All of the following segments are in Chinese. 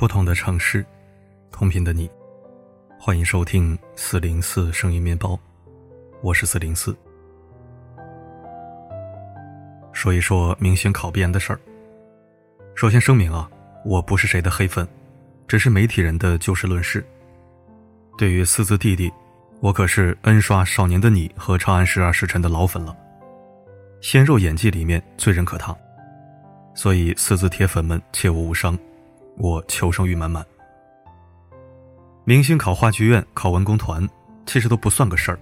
不同的城市，同频的你，欢迎收听四零四声音面包，我是四零四。说一说明星考编的事儿。首先声明啊，我不是谁的黑粉，只是媒体人的就事论事。对于四字弟弟，我可是 N 刷《少年的你》和《长安十二时辰》的老粉了，鲜肉演技里面最认可他，所以四字铁粉们切勿误伤。我求生欲满满。明星考话剧院、考文工团，其实都不算个事儿。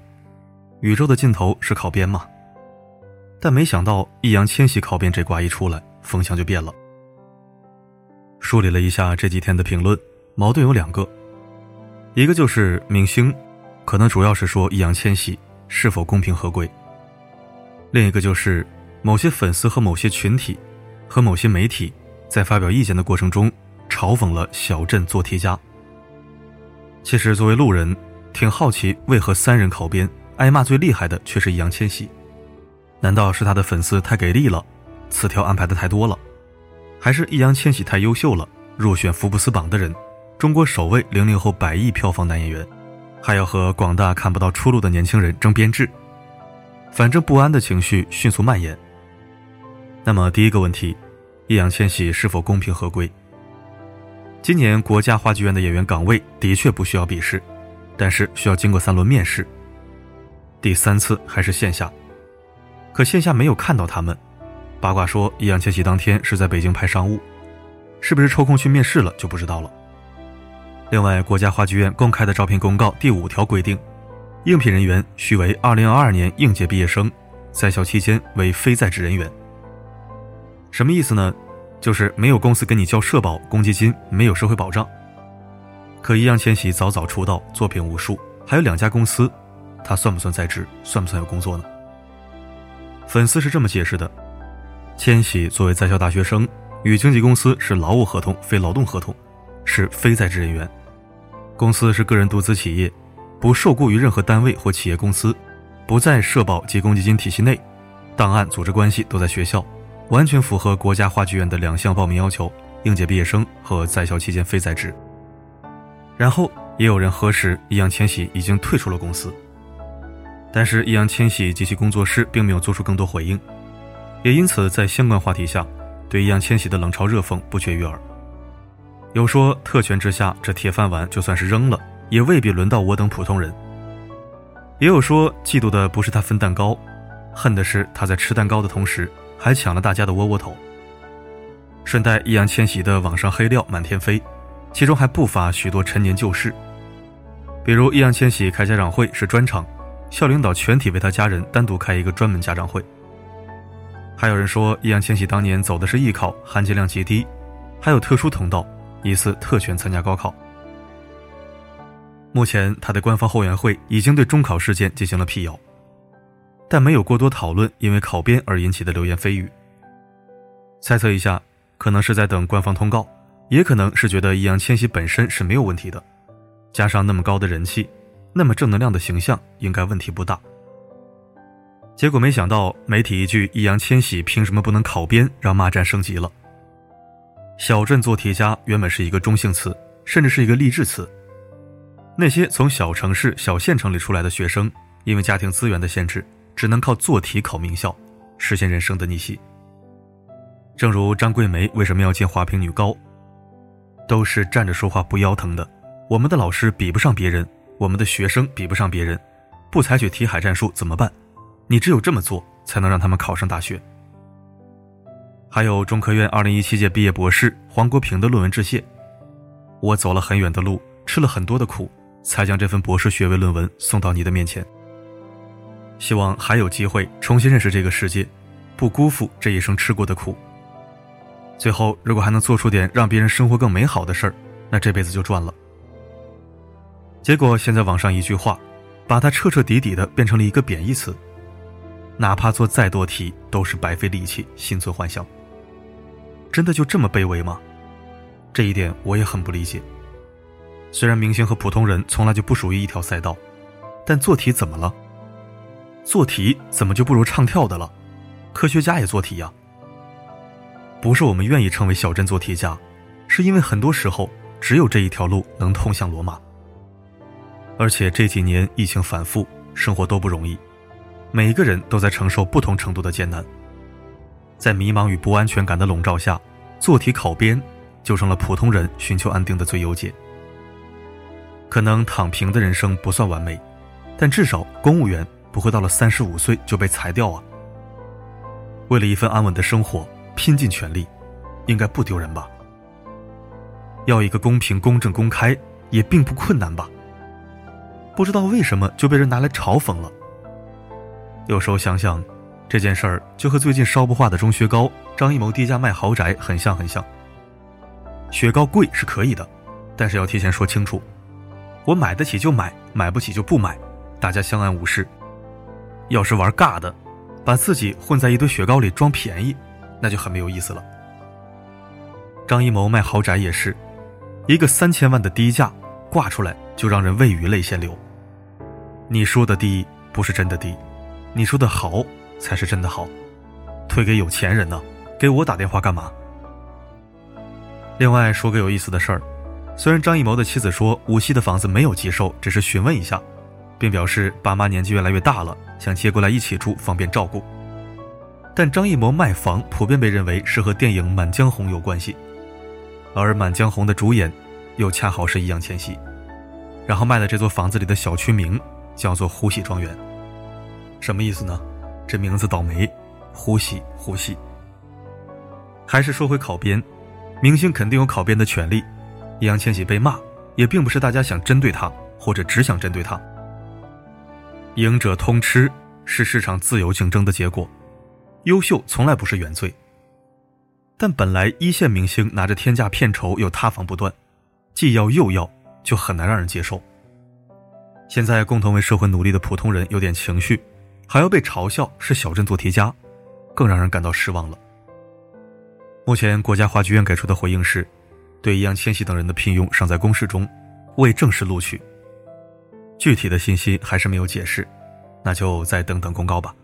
宇宙的尽头是考编嘛？但没想到易烊千玺考编这瓜一出来，风向就变了。梳理了一下这几天的评论，矛盾有两个，一个就是明星，可能主要是说易烊千玺是否公平合规；另一个就是某些粉丝和某些群体，和某些媒体在发表意见的过程中。嘲讽了小镇做题家。其实作为路人，挺好奇为何三人考编挨骂最厉害的却是易烊千玺？难道是他的粉丝太给力了，词条安排的太多了，还是易烊千玺太优秀了，入选福布斯榜的人，中国首位零零后百亿票房男演员，还要和广大看不到出路的年轻人争编制？反正不安的情绪迅速蔓延。那么第一个问题，易烊千玺是否公平合规？今年国家话剧院的演员岗位的确不需要笔试，但是需要经过三轮面试。第三次还是线下，可线下没有看到他们。八卦说易烊千玺当天是在北京拍商务，是不是抽空去面试了就不知道了。另外，国家话剧院公开的招聘公告第五条规定，应聘人员需为2022年应届毕业生，在校期间为非在职人员。什么意思呢？就是没有公司给你交社保、公积金，没有社会保障。可易烊千玺早早出道，作品无数，还有两家公司，他算不算在职？算不算有工作呢？粉丝是这么解释的：千玺作为在校大学生，与经纪公司是劳务合同，非劳动合同，是非在职人员。公司是个人独资企业，不受雇于任何单位或企业公司，不在社保及公积金体系内，档案、组织关系都在学校。完全符合国家话剧院的两项报名要求：应届毕业生和在校期间非在职。然后也有人核实，易烊千玺已经退出了公司。但是易烊千玺及其工作室并没有做出更多回应，也因此在相关话题下，对易烊千玺的冷嘲热讽不绝于耳。有说特权之下，这铁饭碗就算是扔了，也未必轮到我等普通人。也有说嫉妒的不是他分蛋糕，恨的是他在吃蛋糕的同时。还抢了大家的窝窝头。顺带，易烊千玺的网上黑料满天飞，其中还不乏许多陈年旧事。比如，易烊千玺开家长会是专场，校领导全体为他家人单独开一个专门家长会。还有人说，易烊千玺当年走的是艺考，含金量极低，还有特殊通道，疑似特权参加高考。目前，他的官方后援会已经对中考事件进行了辟谣。但没有过多讨论因为考编而引起的流言蜚语。猜测一下，可能是在等官方通告，也可能是觉得易烊千玺本身是没有问题的，加上那么高的人气，那么正能量的形象，应该问题不大。结果没想到，媒体一句“易烊千玺凭什么不能考编”，让骂战升级了。小镇做题家原本是一个中性词，甚至是一个励志词。那些从小城市、小县城里出来的学生，因为家庭资源的限制。只能靠做题考名校，实现人生的逆袭。正如张桂梅为什么要进华坪女高，都是站着说话不腰疼的。我们的老师比不上别人，我们的学生比不上别人，不采取题海战术怎么办？你只有这么做，才能让他们考上大学。还有中科院二零一七届毕业博士黄国平的论文致谢，我走了很远的路，吃了很多的苦，才将这份博士学位论文送到你的面前。希望还有机会重新认识这个世界，不辜负这一生吃过的苦。最后，如果还能做出点让别人生活更美好的事儿，那这辈子就赚了。结果现在网上一句话，把它彻彻底底的变成了一个贬义词。哪怕做再多题，都是白费力气，心存幻想。真的就这么卑微吗？这一点我也很不理解。虽然明星和普通人从来就不属于一条赛道，但做题怎么了？做题怎么就不如唱跳的了？科学家也做题呀。不是我们愿意成为小镇做题家，是因为很多时候只有这一条路能通向罗马。而且这几年疫情反复，生活都不容易，每一个人都在承受不同程度的艰难。在迷茫与不安全感的笼罩下，做题考编就成了普通人寻求安定的最优解。可能躺平的人生不算完美，但至少公务员不会到了三十五岁就被裁掉啊。为了一份安稳的生活，拼尽全力，应该不丢人吧？要一个公平、公正、公开，也并不困难吧？不知道为什么就被人拿来嘲讽了。有时候想想，这件事儿就和最近烧不化的钟薛高、张艺谋低价卖豪宅很像很像。雪糕贵是可以的，但是要提前说清楚，我买得起就买，买不起就不买，大家相安无事。要是玩尬的，把自己混在一堆雪糕里装便宜，那就很没有意思了。张艺谋卖豪宅也是，一个三千万的低价挂出来，就让人畏于泪先流。你说的低不是真的低，你说的好才是真的好，推给有钱人呢，给我打电话干嘛？另外说个有意思的事儿，虽然张艺谋的妻子说无锡的房子没有急售，只是询问一下，并表示爸妈年纪越来越大了，想接过来一起住，方便照顾。但张艺谋卖房普遍被认为是和电影《满江红》有关系，而《满江红》的主演又恰好是易烊千玺，然后卖了这座房子里的小区名。叫做呼喜庄园，什么意思呢？这名字倒霉，呼喜呼喜。还是说回考编，明星肯定有考编的权利。易烊千玺被骂，也并不是大家想针对他，或者只想针对他。赢者通吃是市场自由竞争的结果，优秀从来不是原罪。但本来一线明星拿着天价片酬又塌房不断，既要又要，就很难让人接受。现在共同为社会努力的普通人有点情绪，还要被嘲笑是小镇做题家，更让人感到失望了。目前国家话剧院给出的回应是，对易烊千玺等人的聘用尚在公示中，未正式录取。具体的信息还是没有解释，那就再等等公告吧。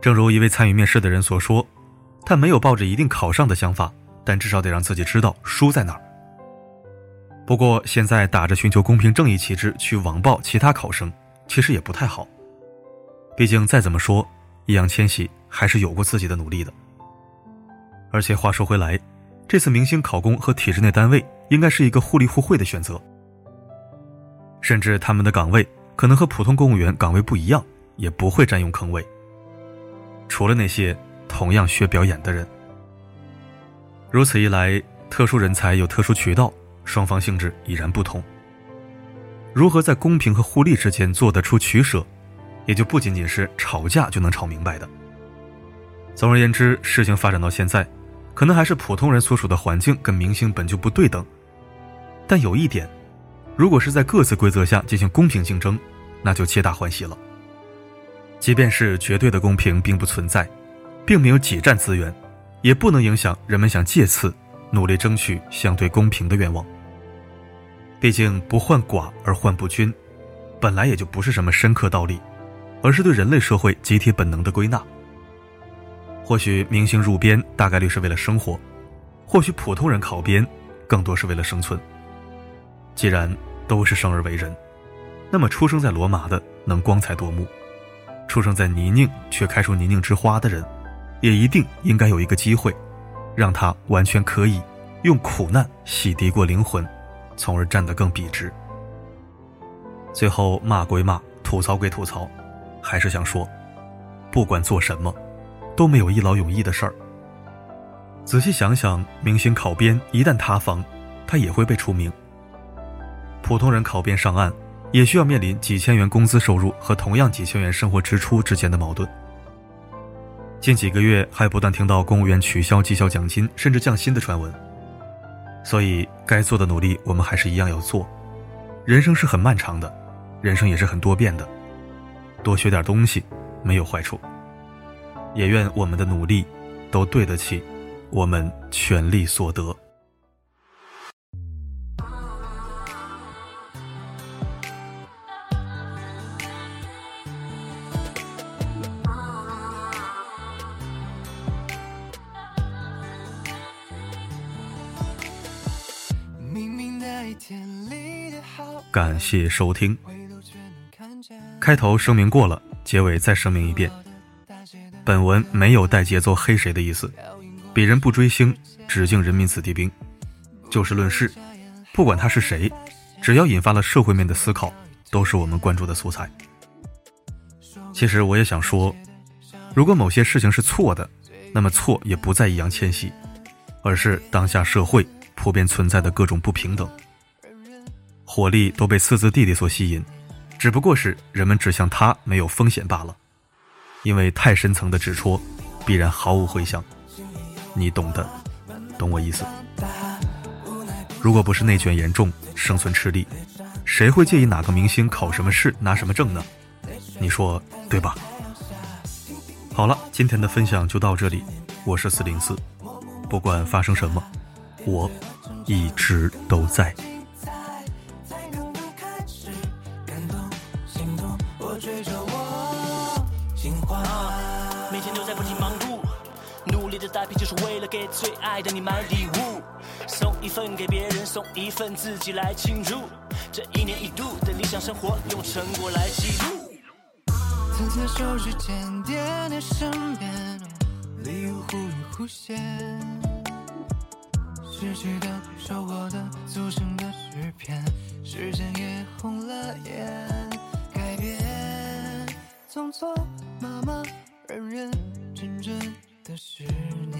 正如一位参与面试的人所说，他没有抱着一定考上的想法，但至少得让自己知道输在哪儿。不过，现在打着寻求公平正义旗帜去网暴其他考生，其实也不太好。毕竟再怎么说，易烊千玺还是有过自己的努力的。而且话说回来，这次明星考公和体制内单位应该是一个互利互惠的选择。甚至他们的岗位可能和普通公务员岗位不一样，也不会占用坑位。除了那些同样学表演的人，如此一来，特殊人才有特殊渠道。双方性质已然不同，如何在公平和互利之间做得出取舍，也就不仅仅是吵架就能吵明白的。总而言之，事情发展到现在，可能还是普通人所处的环境跟明星本就不对等。但有一点，如果是在各自规则下进行公平竞争，那就皆大欢喜了。即便是绝对的公平并不存在，并没有挤占资源，也不能影响人们想借此。努力争取相对公平的愿望。毕竟不患寡而患不均，本来也就不是什么深刻道理，而是对人类社会集体本能的归纳。或许明星入编大概率是为了生活，或许普通人考编更多是为了生存。既然都是生而为人，那么出生在罗马的能光彩夺目，出生在泥泞却开出泥泞之花的人，也一定应该有一个机会。让他完全可以用苦难洗涤过灵魂，从而站得更笔直。最后骂归骂，吐槽归吐槽，还是想说，不管做什么，都没有一劳永逸的事儿。仔细想想，明星考编一旦塌房，他也会被除名。普通人考编上岸，也需要面临几千元工资收入和同样几千元生活支出之间的矛盾。近几个月还不断听到公务员取消绩效奖金甚至降薪的传闻，所以该做的努力我们还是一样要做。人生是很漫长的，人生也是很多变的，多学点东西没有坏处。也愿我们的努力都对得起我们全力所得。感谢收听。开头声明过了，结尾再声明一遍：本文没有带节奏黑谁的意思，鄙人不追星，只敬人民子弟兵。就事论事，不管他是谁，只要引发了社会面的思考，都是我们关注的素材。其实我也想说，如果某些事情是错的，那么错也不在易烊千玺，而是当下社会普遍存在的各种不平等。火力都被四字弟弟所吸引，只不过是人们指向他没有风险罢了。因为太深层的指戳，必然毫无回响。你懂的，懂我意思。如果不是内卷严重，生存吃力，谁会介意哪个明星考什么试拿什么证呢？你说对吧？好了，今天的分享就到这里。我是四零四，不管发生什么，我一直都在。就是为了给最爱的你买礼物，送一份给别人，送一份自己来庆祝。这一年一度的理想生活，用成果来记录。次次手指间点点身边，礼物忽隐忽现，失去的、收获的、组成的诗篇，时间也红了眼，改变，匆匆忙忙，认认真真的十年。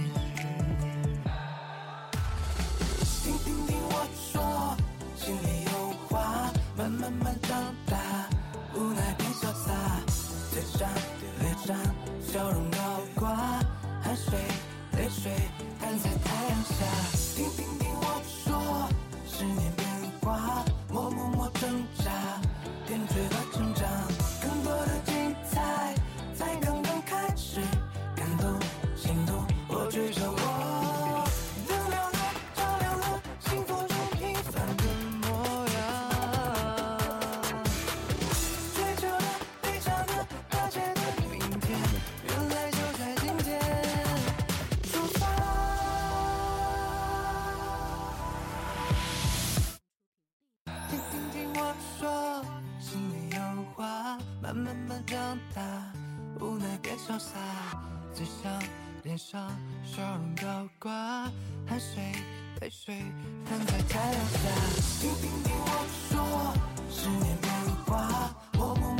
听听听我说，心里有话，慢慢慢长大，无奈变潇洒。脸上，脸上笑容高挂，汗水泪水摊在太阳下。听脸上笑容高挂，汗水泪水摊在太阳下。听，听，听我说，十年变化，我不。